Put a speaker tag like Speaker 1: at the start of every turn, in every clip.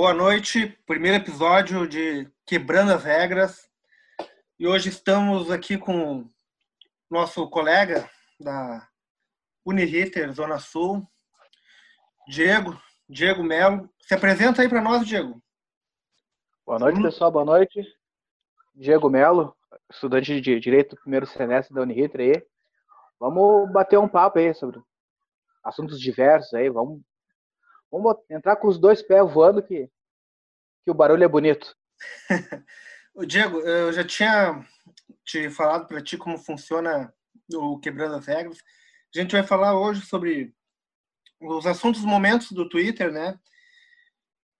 Speaker 1: Boa noite, primeiro episódio de Quebrando as Regras. E hoje estamos aqui com nosso colega da Uniriter Zona Sul, Diego, Diego Melo. Se apresenta aí para nós, Diego.
Speaker 2: Boa noite, pessoal. Boa noite. Diego Melo, estudante de Direito do primeiro semestre da Uniriter aí. Vamos bater um papo aí sobre assuntos diversos aí. Vamos Vamos entrar com os dois pés voando que, que o barulho é bonito.
Speaker 1: o Diego, eu já tinha te falado para ti como funciona o Quebrando as Regras. A gente vai falar hoje sobre os assuntos momentos do Twitter, né?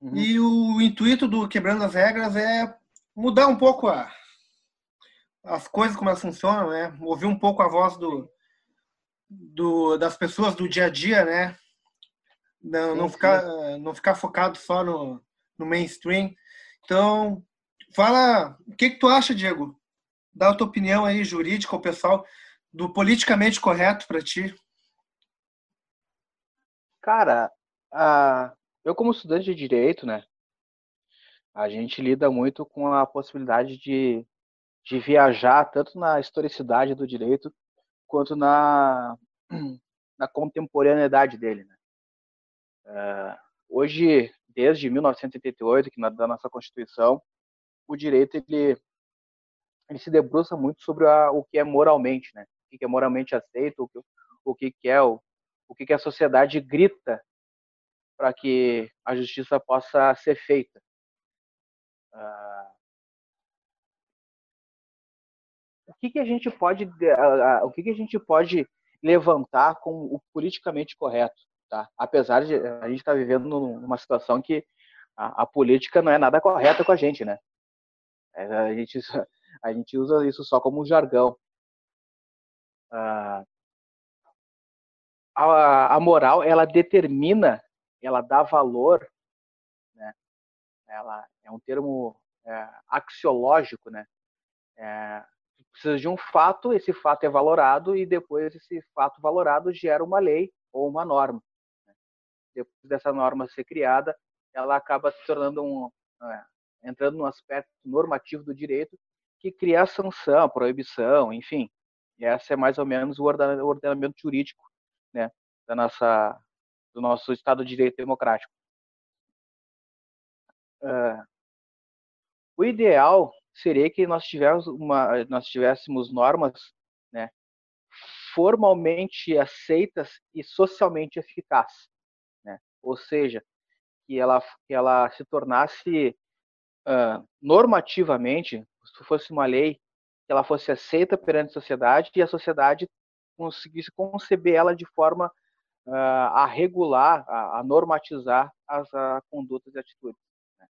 Speaker 1: Uhum. E o intuito do Quebrando as Regras é mudar um pouco a, as coisas como elas funcionam, né? Ouvir um pouco a voz do, do das pessoas do dia a dia, né? Não, não, ficar, não ficar focado só no, no mainstream. Então, fala, o que, que tu acha, Diego? Dá a tua opinião aí, jurídica, o pessoal, do politicamente correto para ti.
Speaker 2: Cara, a, eu como estudante de direito, né, a gente lida muito com a possibilidade de, de viajar tanto na historicidade do direito quanto na, na contemporaneidade dele, né? Uh, hoje, desde 1988, que na, da nossa Constituição, o direito ele, ele se debruça muito sobre a, o que é moralmente, né? O que é moralmente aceito, o que, o que é o, o que, que a sociedade grita para que a justiça possa ser feita. Uh, o que, que a gente pode uh, o que, que a gente pode levantar como o politicamente correto Tá? Apesar de a gente estar tá vivendo numa situação que a, a, política não é nada correta com a gente, né? É, a gente, a gente usa isso só como jargão. Ah, a, a moral, ela determina, ela dá valor, né? Ela é um termo é, axiológico, né? É, precisa de um fato, esse fato é valorado e depois esse fato valorado gera uma lei ou uma norma depois dessa norma ser criada, ela acaba se tornando um, é, entrando no aspecto normativo do direito que cria a sanção, a proibição, enfim. E essa é mais ou menos o ordenamento jurídico, né, da nossa, do nosso Estado de Direito democrático. Uh, o ideal seria que nós tivéssemos, uma, nós tivéssemos normas, né, formalmente aceitas e socialmente eficazes ou seja, que ela, que ela se tornasse uh, normativamente, se fosse uma lei, que ela fosse aceita perante a sociedade e a sociedade conseguisse conceber ela de forma uh, a regular, a, a normatizar as a, condutas e atitudes. Né?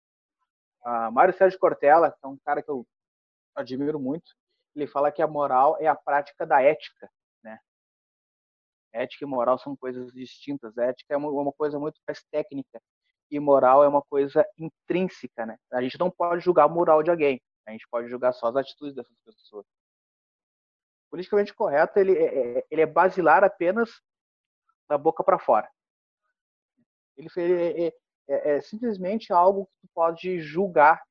Speaker 2: Uh, Mário Sérgio Cortella, que é um cara que eu admiro muito, ele fala que a moral é a prática da ética, Ética e moral são coisas distintas. ética é uma, uma coisa muito mais técnica e moral é uma coisa intrínseca, né? A gente não pode julgar a moral de alguém, a gente pode julgar só as atitudes dessas pessoas. Politicamente correto, ele é, é ele é basilar apenas da boca para fora. Ele é, é, é, é, simplesmente algo que tu pode julgar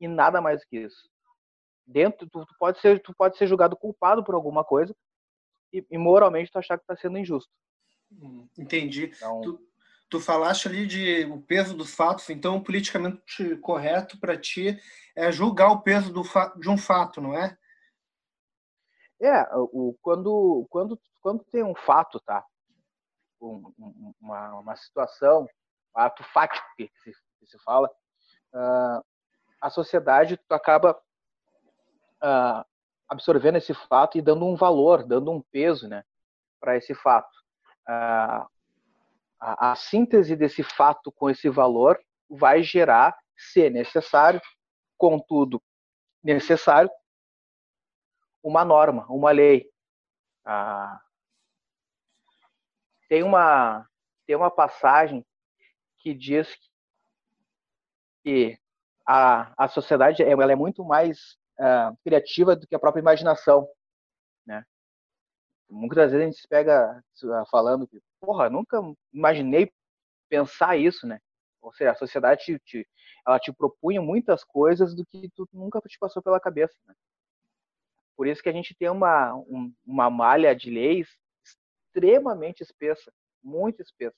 Speaker 2: e nada mais que isso. Dentro, tu, tu, pode ser, tu pode ser julgado culpado por alguma coisa, e, e moralmente tu achar que está sendo injusto.
Speaker 1: Hum, entendi. Então, tu, tu falaste ali de o peso dos fatos, então politicamente correto para ti é julgar o peso do de um fato, não é?
Speaker 2: É, o, quando, quando, quando tem um fato, tá? Um, uma, uma situação, um ato fático que se, que se fala, uh, a sociedade acaba uh, absorvendo esse fato e dando um valor, dando um peso né, para esse fato. a, a síntese desse fato com esse valor vai gerar, se necessário, contudo necessário, uma norma, uma lei. Ah, tem uma tem uma passagem que diz que a, a sociedade ela é muito mais uh, criativa do que a própria imaginação, né? Muitas vezes a gente se pega falando que, porra, nunca imaginei pensar isso, né? Ou seja, a sociedade te, te, ela te propunha muitas coisas do que tu nunca te passou pela cabeça. Né? Por isso que a gente tem uma, um, uma malha de leis extremamente espessa, muito espessa,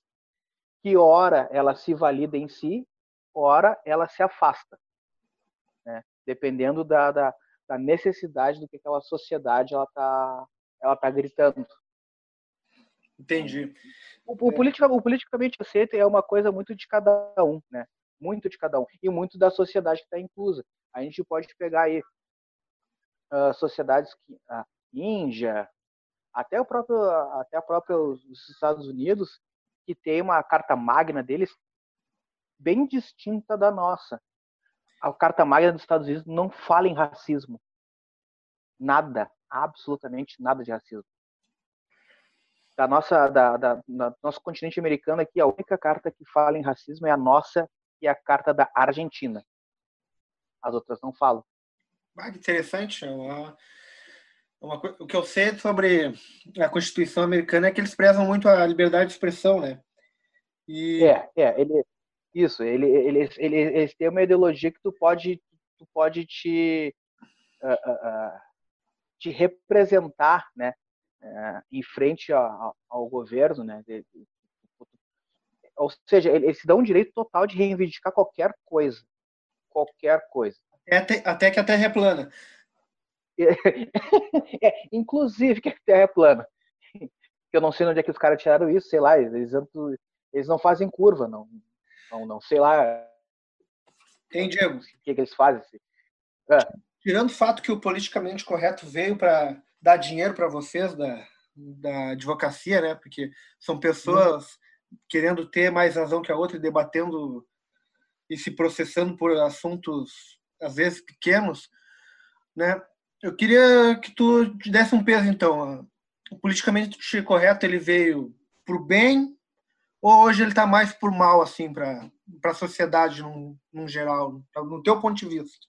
Speaker 2: que ora ela se valida em si, ora ela se afasta, né? Dependendo da, da, da necessidade do que aquela sociedade ela está ela tá gritando.
Speaker 1: Entendi.
Speaker 2: O, o, politica, o politicamente aceito é uma coisa muito de cada um, né? Muito de cada um. E muito da sociedade que está inclusa. A gente pode pegar aí uh, sociedades que a Índia, até o próprio até a própria os Estados Unidos, que tem uma carta magna deles bem distinta da nossa. A carta magna dos Estados Unidos não fala em racismo. Nada, absolutamente nada de racismo. Da nossa da, da, da, nosso continente americano aqui a única carta que fala em racismo é a nossa e a carta da Argentina. As outras não falam.
Speaker 1: Ah, que interessante. É uma, é uma, o que eu sei sobre a Constituição americana é que eles prezam muito a liberdade de expressão né?
Speaker 2: E... é é ele isso ele eles ele, eles têm uma ideologia que tu pode tu pode te uh, uh, uh, te representar né é, em frente ao, ao governo, né? Ou seja, eles se dão um direito total de reivindicar qualquer coisa, qualquer coisa.
Speaker 1: Até, até que a Terra é plana.
Speaker 2: é, inclusive que a Terra é plana. Eu não sei onde é que os caras tiraram isso, sei lá, eles, eles não fazem curva, não, não, não sei lá.
Speaker 1: Tem, Diego. O
Speaker 2: que, que eles fazem?
Speaker 1: É. Tirando o fato que o politicamente correto veio para dar dinheiro para vocês da, da advocacia, né? Porque são pessoas uhum. querendo ter mais razão que a outra e debatendo e se processando por assuntos às vezes pequenos, né? Eu queria que tu desse um peso então. O politicamente correto ele veio para o bem ou hoje ele está mais por mal assim para a sociedade num, geral, no teu ponto de vista?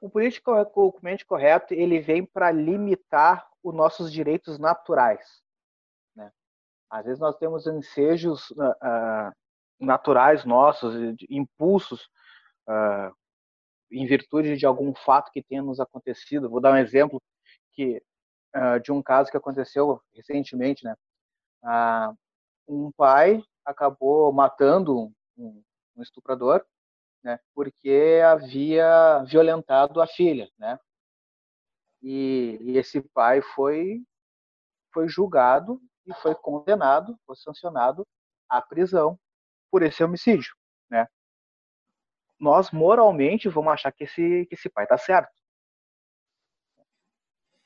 Speaker 2: o politicamente correto ele vem para limitar os nossos direitos naturais. Né? Às vezes nós temos ensejos uh, naturais nossos, impulsos uh, em virtude de algum fato que tenha nos acontecido. Vou dar um exemplo que de um caso que aconteceu recentemente, né? um pai acabou matando um, um estuprador né, porque havia violentado a filha, né? E, e, esse pai foi foi julgado e foi condenado, foi sancionado à prisão por esse homicídio, né? Nós moralmente vamos achar que esse que esse pai está certo,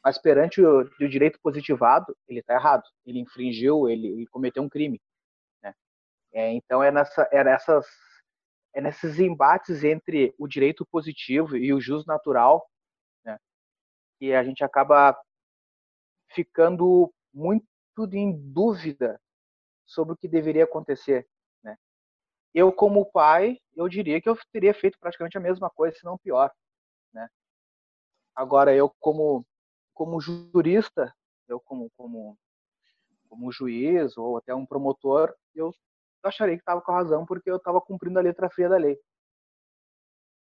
Speaker 2: mas perante o, o, direito positivado ele está errado, ele infringiu, ele, ele cometeu um crime, né? É, então é nessa é nessas é nesses embates entre o direito positivo e o jus natural né, que a gente acaba ficando muito em dúvida sobre o que deveria acontecer. Né? Eu, como pai, eu diria que eu teria feito praticamente a mesma coisa, se não pior. Né? Agora, eu, como, como jurista, eu, como, como, como juiz ou até um promotor, eu acharia que estava com razão porque eu estava cumprindo a letra fria da lei.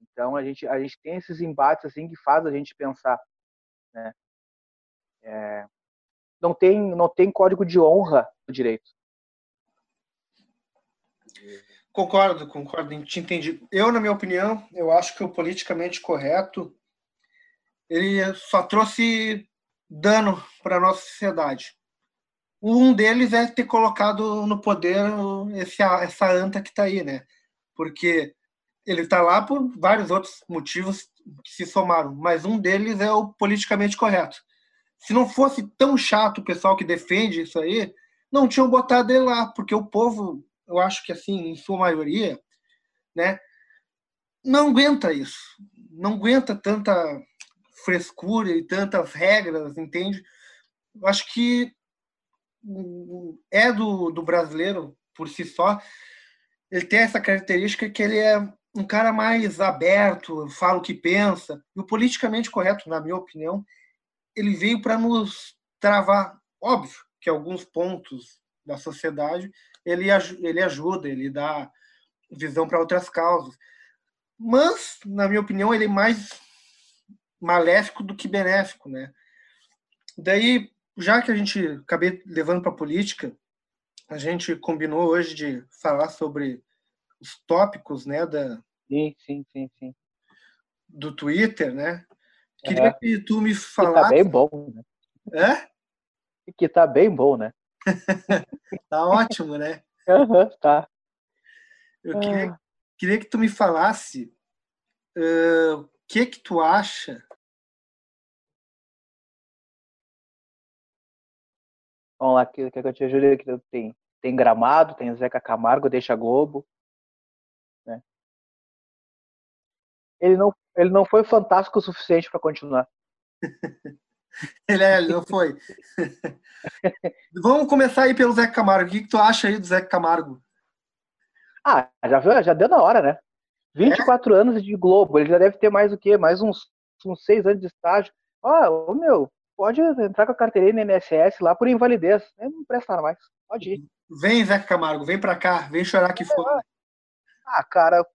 Speaker 2: Então a gente a gente tem esses embates assim que faz a gente pensar, né? É, não tem não tem código de honra no direito.
Speaker 1: Concordo, concordo, te entendi. Eu, na minha opinião, eu acho que o politicamente correto ele só trouxe dano para nossa sociedade. Um deles é ter colocado no poder esse, essa anta que está aí, né? Porque ele está lá por vários outros motivos que se somaram, mas um deles é o politicamente correto. Se não fosse tão chato o pessoal que defende isso aí, não tinham botado ele lá, porque o povo, eu acho que assim, em sua maioria, né, não aguenta isso. Não aguenta tanta frescura e tantas regras, entende? Eu acho que é do, do brasileiro por si só, ele tem essa característica que ele é um cara mais aberto, fala o que pensa. E o politicamente correto, na minha opinião, ele veio para nos travar. Óbvio que alguns pontos da sociedade, ele, ele ajuda, ele dá visão para outras causas. Mas, na minha opinião, ele é mais maléfico do que benéfico, né? Daí, já que a gente acabei levando para a política, a gente combinou hoje de falar sobre os tópicos, né, da
Speaker 2: sim, sim, sim, sim.
Speaker 1: do Twitter, né? Queria é. que tu me falasse.
Speaker 2: Que tá bem bom, né?
Speaker 1: É?
Speaker 2: Que tá bem bom, né?
Speaker 1: tá ótimo, né?
Speaker 2: Uhum, tá.
Speaker 1: Eu queria, ah. queria que tu me falasse uh, o que que tu acha
Speaker 2: Vamos lá, que, que eu te ajude aqui. Tem, tem Gramado, tem Zeca Camargo, Deixa Globo. Né? Ele, não, ele não foi fantástico o suficiente para continuar.
Speaker 1: ele, é, ele não foi. Vamos começar aí pelo Zeca Camargo. O que, que tu acha aí do Zeca Camargo?
Speaker 2: Ah, já, viu, já deu na hora, né? 24 é? anos de Globo, ele já deve ter mais o quê? Mais uns, uns seis anos de estágio. Ah, oh, meu, pode entrar com a carteirinha no INSS lá por invalidez. Não presta mais. Pode ir.
Speaker 1: Vem, Zeca Camargo, vem pra cá, vem chorar é, fora.
Speaker 2: Ah, cara,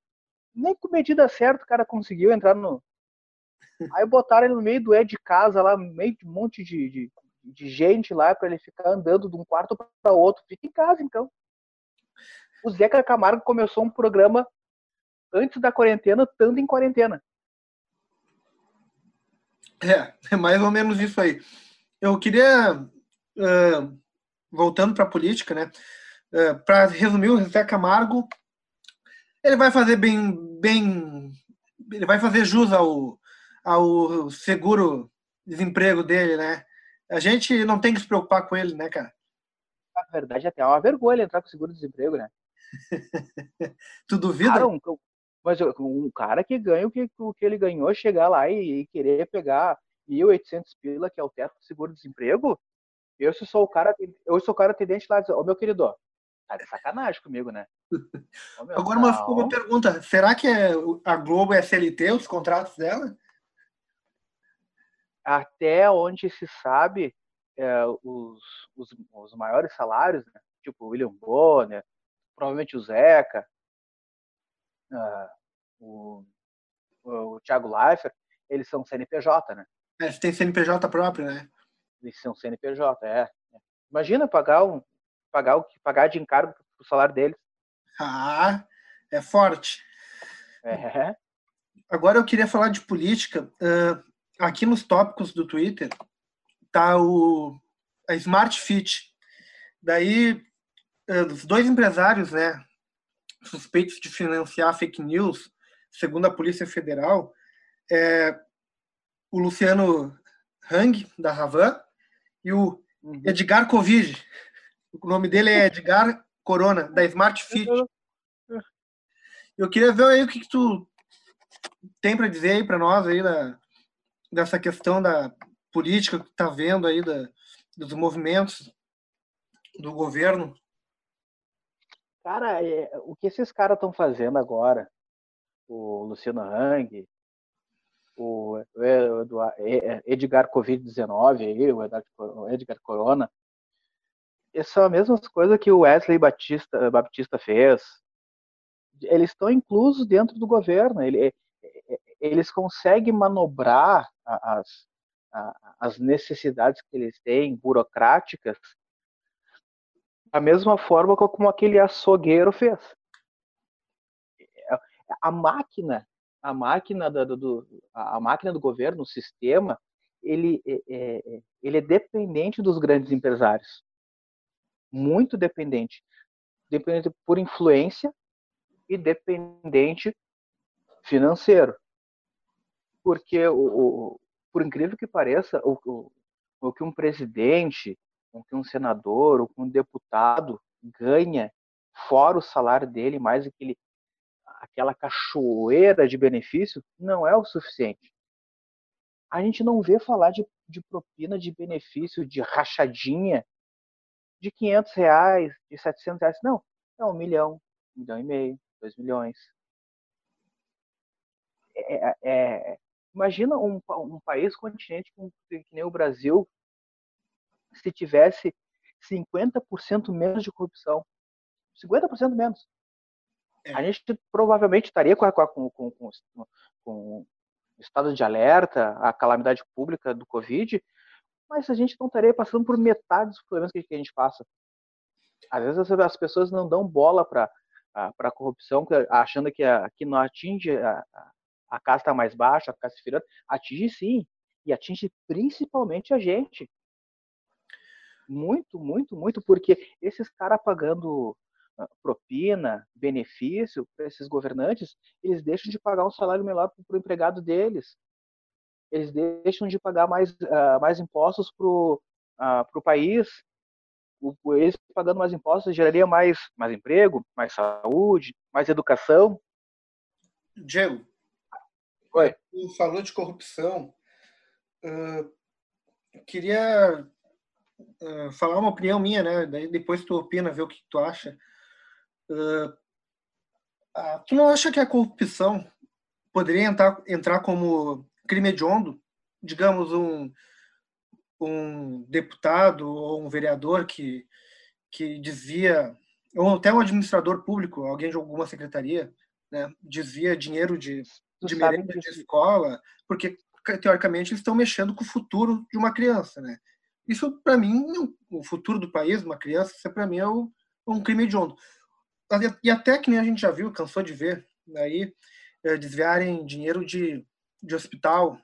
Speaker 2: nem com medida certa o cara conseguiu entrar no. Aí botaram ele no meio do é de casa lá, no meio de um monte de, de, de gente lá, para ele ficar andando de um quarto para outro. Fica em casa, então. O Zeca Camargo começou um programa antes da quarentena, estando em quarentena.
Speaker 1: É, é mais ou menos isso aí. Eu queria, uh, voltando para a política, né? Uh, para resumir, o Zé Camargo, ele vai fazer bem, bem, ele vai fazer jus ao, ao seguro desemprego dele, né? A gente não tem que se preocupar com ele, né, cara?
Speaker 2: Na verdade, até é uma vergonha entrar com seguro-desemprego, né?
Speaker 1: tu duvida?
Speaker 2: Cara, um, mas um cara que ganha o que, o que ele ganhou, chegar lá e, e querer pegar 1.800 pila, que é o teto do seguro-desemprego, eu se sou o cara, eu sou o cara atendente lá, ô meu querido, tá de sacanagem comigo, né?
Speaker 1: Meu, Agora uma, uma pergunta, será que é, a Globo é SLT, os contratos dela?
Speaker 2: Até onde se sabe, é, os, os, os, maiores salários, né? tipo o William Bonner, provavelmente o Zeca, uh, o, o Thiago Leifert, eles são CNPJ, né?
Speaker 1: É, você tem CNPJ próprio, né?
Speaker 2: Eles são CNPJ, é. Imagina pagar um pagar o que pagar de encargo pro salário deles.
Speaker 1: Ah, é forte.
Speaker 2: É.
Speaker 1: Agora eu queria falar de política. Uh, aqui nos tópicos do Twitter tá o a Smart Fit. Daí uh, os dois empresários, né, suspeitos de financiar fake news, segundo a Polícia Federal, é, o Luciano Hang, da Ravan, e o uhum. Edgar Covid. O nome dele é Edgar Corona, da Smart Fit. Eu queria ver aí o que, que tu tem para dizer aí para nós aí da, dessa questão da política que tá vendo aí da, dos movimentos do governo
Speaker 2: Cara, é, o que esses caras estão fazendo agora, o Luciano Hang, o Edgar Covid-19, o Edgar Corona, são as mesmas coisas que o Wesley Batista, Baptista fez. Eles estão inclusos dentro do governo. Ele, eles conseguem manobrar as, as necessidades que eles têm, burocráticas, da mesma forma como aquele açougueiro fez. A máquina, a máquina do, do a máquina do governo, o sistema, ele é, é, ele é dependente dos grandes empresários, muito dependente, dependente por influência e dependente financeiro, porque o, o por incrível que pareça, o, o, o que um presidente com que um senador ou um deputado ganha, fora o salário dele, mais aquele, aquela cachoeira de benefício, não é o suficiente. A gente não vê falar de, de propina de benefício, de rachadinha de 500 reais, de 700 reais. Não, é um milhão, um milhão e meio, dois milhões. É, é, é imagina um, um país continente que nem o Brasil, se tivesse 50% menos de corrupção. 50% menos. É. A gente provavelmente estaria com, com, com, com, com estado de alerta, a calamidade pública do Covid, mas a gente não estaria passando por metade dos problemas que a gente passa. Às vezes as pessoas não dão bola para a corrupção, achando que, a, que não atinge a, a casta mais baixa, a casta inferior, atinge sim, e atinge principalmente a gente. Muito, muito, muito, porque esses caras pagando ah, propina, benefício para esses governantes, eles deixam de pagar um salário melhor para o empregado deles. Eles deixam de pagar mais, uh, mais impostos para o uh, país. O, eles pagando mais impostos geraria mais, mais emprego, mais saúde, mais educação.
Speaker 1: Diego, Oi. falou de corrupção. Uh, queria uh, falar uma opinião minha, né? Daí depois tu opina, ver o que tu acha. Uh, tu não acha que a corrupção poderia entrar, entrar como crime hediondo? Digamos, um, um deputado ou um vereador que, que desvia, ou até um administrador público, alguém de alguma secretaria, né, desvia dinheiro de, de merenda de escola, porque teoricamente eles estão mexendo com o futuro de uma criança, né? Isso para mim, o futuro do país, uma criança, isso para mim é um crime hediondo e até que nem a gente já viu, cansou de ver, aí é, desviarem dinheiro de, de hospital.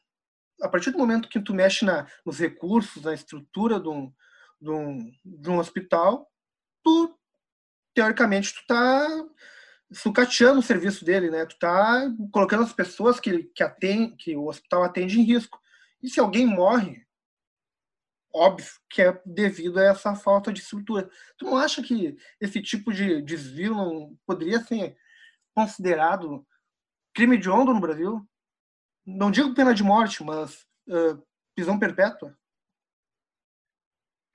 Speaker 1: A partir do momento que tu mexe na, nos recursos, na estrutura de um, de um, de um hospital, tu, teoricamente, tu tá sucateando o serviço dele, né? Tu tá colocando as pessoas que, que, atende, que o hospital atende em risco. E se alguém morre, óbvio que é devido a essa falta de estrutura. Tu não acha que esse tipo de desvio não poderia ser considerado crime de onda no Brasil? Não digo pena de morte, mas uh, prisão perpétua?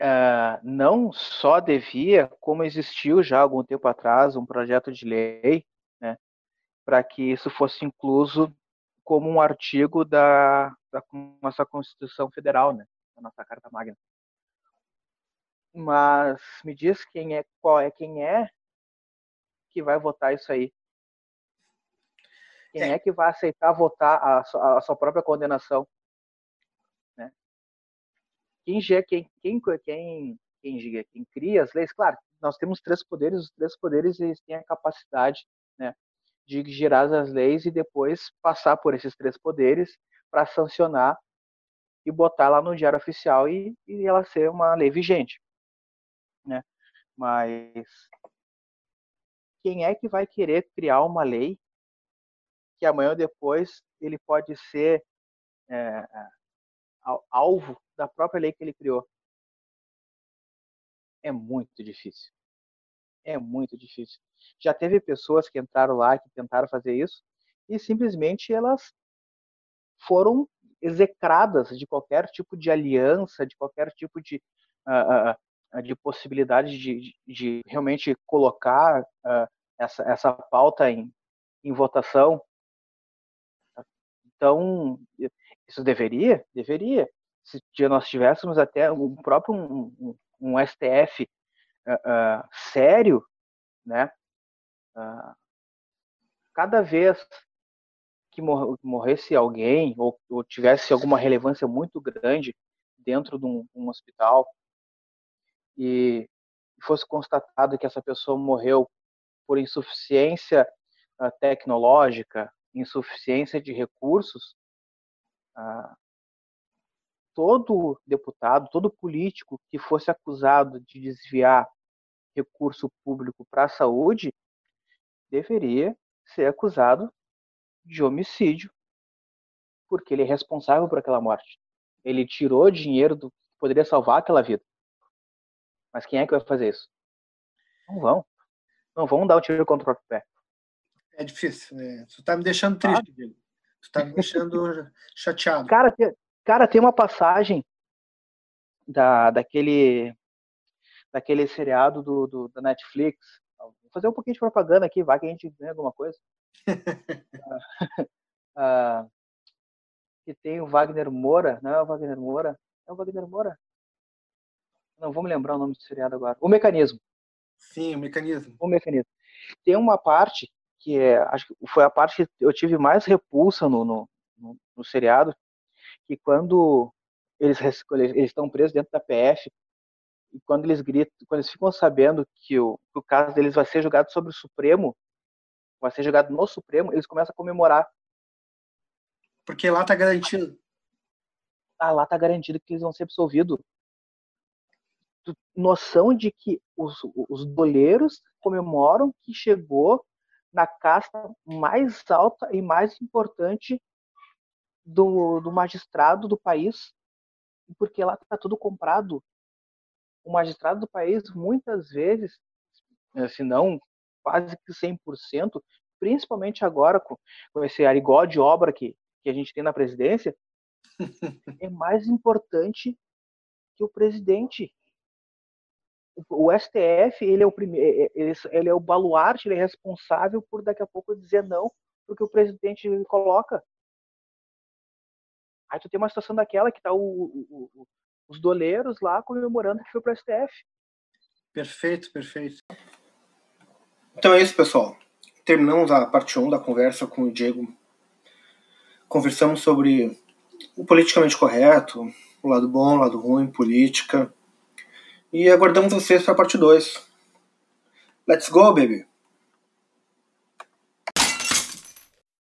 Speaker 2: Uh, não só devia, como existiu já algum tempo atrás um projeto de lei né, para que isso fosse incluso como um artigo da, da nossa Constituição Federal, né? A nossa carta magna. Mas me diz quem é, qual é quem é que vai votar isso aí. Quem é, é que vai aceitar votar a, sua, a sua própria condenação? Né? Quem, quem, quem, quem, quem, quem cria as leis? Claro, nós temos três poderes, os três poderes eles têm a capacidade né, de gerar as leis e depois passar por esses três poderes para sancionar e botar lá no diário oficial e, e ela ser uma lei vigente, né? Mas quem é que vai querer criar uma lei que amanhã ou depois ele pode ser é, alvo da própria lei que ele criou? É muito difícil. É muito difícil. Já teve pessoas que entraram lá, que tentaram fazer isso, e simplesmente elas foram execradas de qualquer tipo de aliança, de qualquer tipo de, uh, uh, de possibilidade de, de, realmente colocar uh, essa, essa pauta em, em votação. Então, isso deveria? Deveria. Se nós tivéssemos até um próprio um, um, um STF sério, né? cada vez que morresse alguém ou, ou tivesse alguma relevância muito grande dentro de um, um hospital e fosse constatado que essa pessoa morreu por insuficiência uh, tecnológica, insuficiência de recursos, uh, todo deputado, todo político que fosse acusado de desviar recurso público para a saúde deveria ser acusado de homicídio, porque ele é responsável por aquela morte. Ele tirou dinheiro do que poderia salvar aquela vida. Mas quem é que vai fazer isso? Não vão. Não vão dar o tiro contra o próprio pé.
Speaker 1: É difícil. Né? Tu tá me deixando triste, ah. Diego. Tu tá me deixando chateado.
Speaker 2: Cara, tem, cara, tem uma passagem da, daquele daquele seriado do, do, da Netflix. Vou fazer um pouquinho de propaganda aqui, vai que a gente ganha alguma coisa. ah, que tem o Wagner Moura, não é o Wagner Moura? É o Wagner Moura? Não vou me lembrar o nome do seriado agora. O Mecanismo.
Speaker 1: Sim, o Mecanismo.
Speaker 2: O Mecanismo. Tem uma parte que é, acho que foi a parte que eu tive mais repulsa no, no, no, no seriado, que quando eles, eles estão presos dentro da PF, e quando eles gritam, quando eles ficam sabendo que o, que o caso deles vai ser julgado sobre o Supremo, vai ser julgado no Supremo, eles começam a comemorar.
Speaker 1: Porque lá tá garantido.
Speaker 2: Ah, lá tá garantido que eles vão ser absolvidos. Noção de que os, os doleiros comemoram que chegou na casta mais alta e mais importante do, do magistrado do país, porque lá está tudo comprado. O magistrado do país, muitas vezes, eh, se não quase que 100%, principalmente agora com, com esse arigó de obra que, que a gente tem na presidência, é mais importante que o presidente. O, o STF, ele é o primeiro, é, é, ele, ele é o baluarte, ele é responsável por daqui a pouco dizer não porque o presidente coloca. Aí tu tem uma situação daquela que tá o, o, o, os doleiros lá comemorando que foi pro STF.
Speaker 1: Perfeito, perfeito. Então é isso, pessoal. Terminamos a parte 1 da conversa com o Diego. Conversamos sobre o politicamente correto, o lado bom, o lado ruim, política. E aguardamos vocês para a parte 2. Let's go, baby!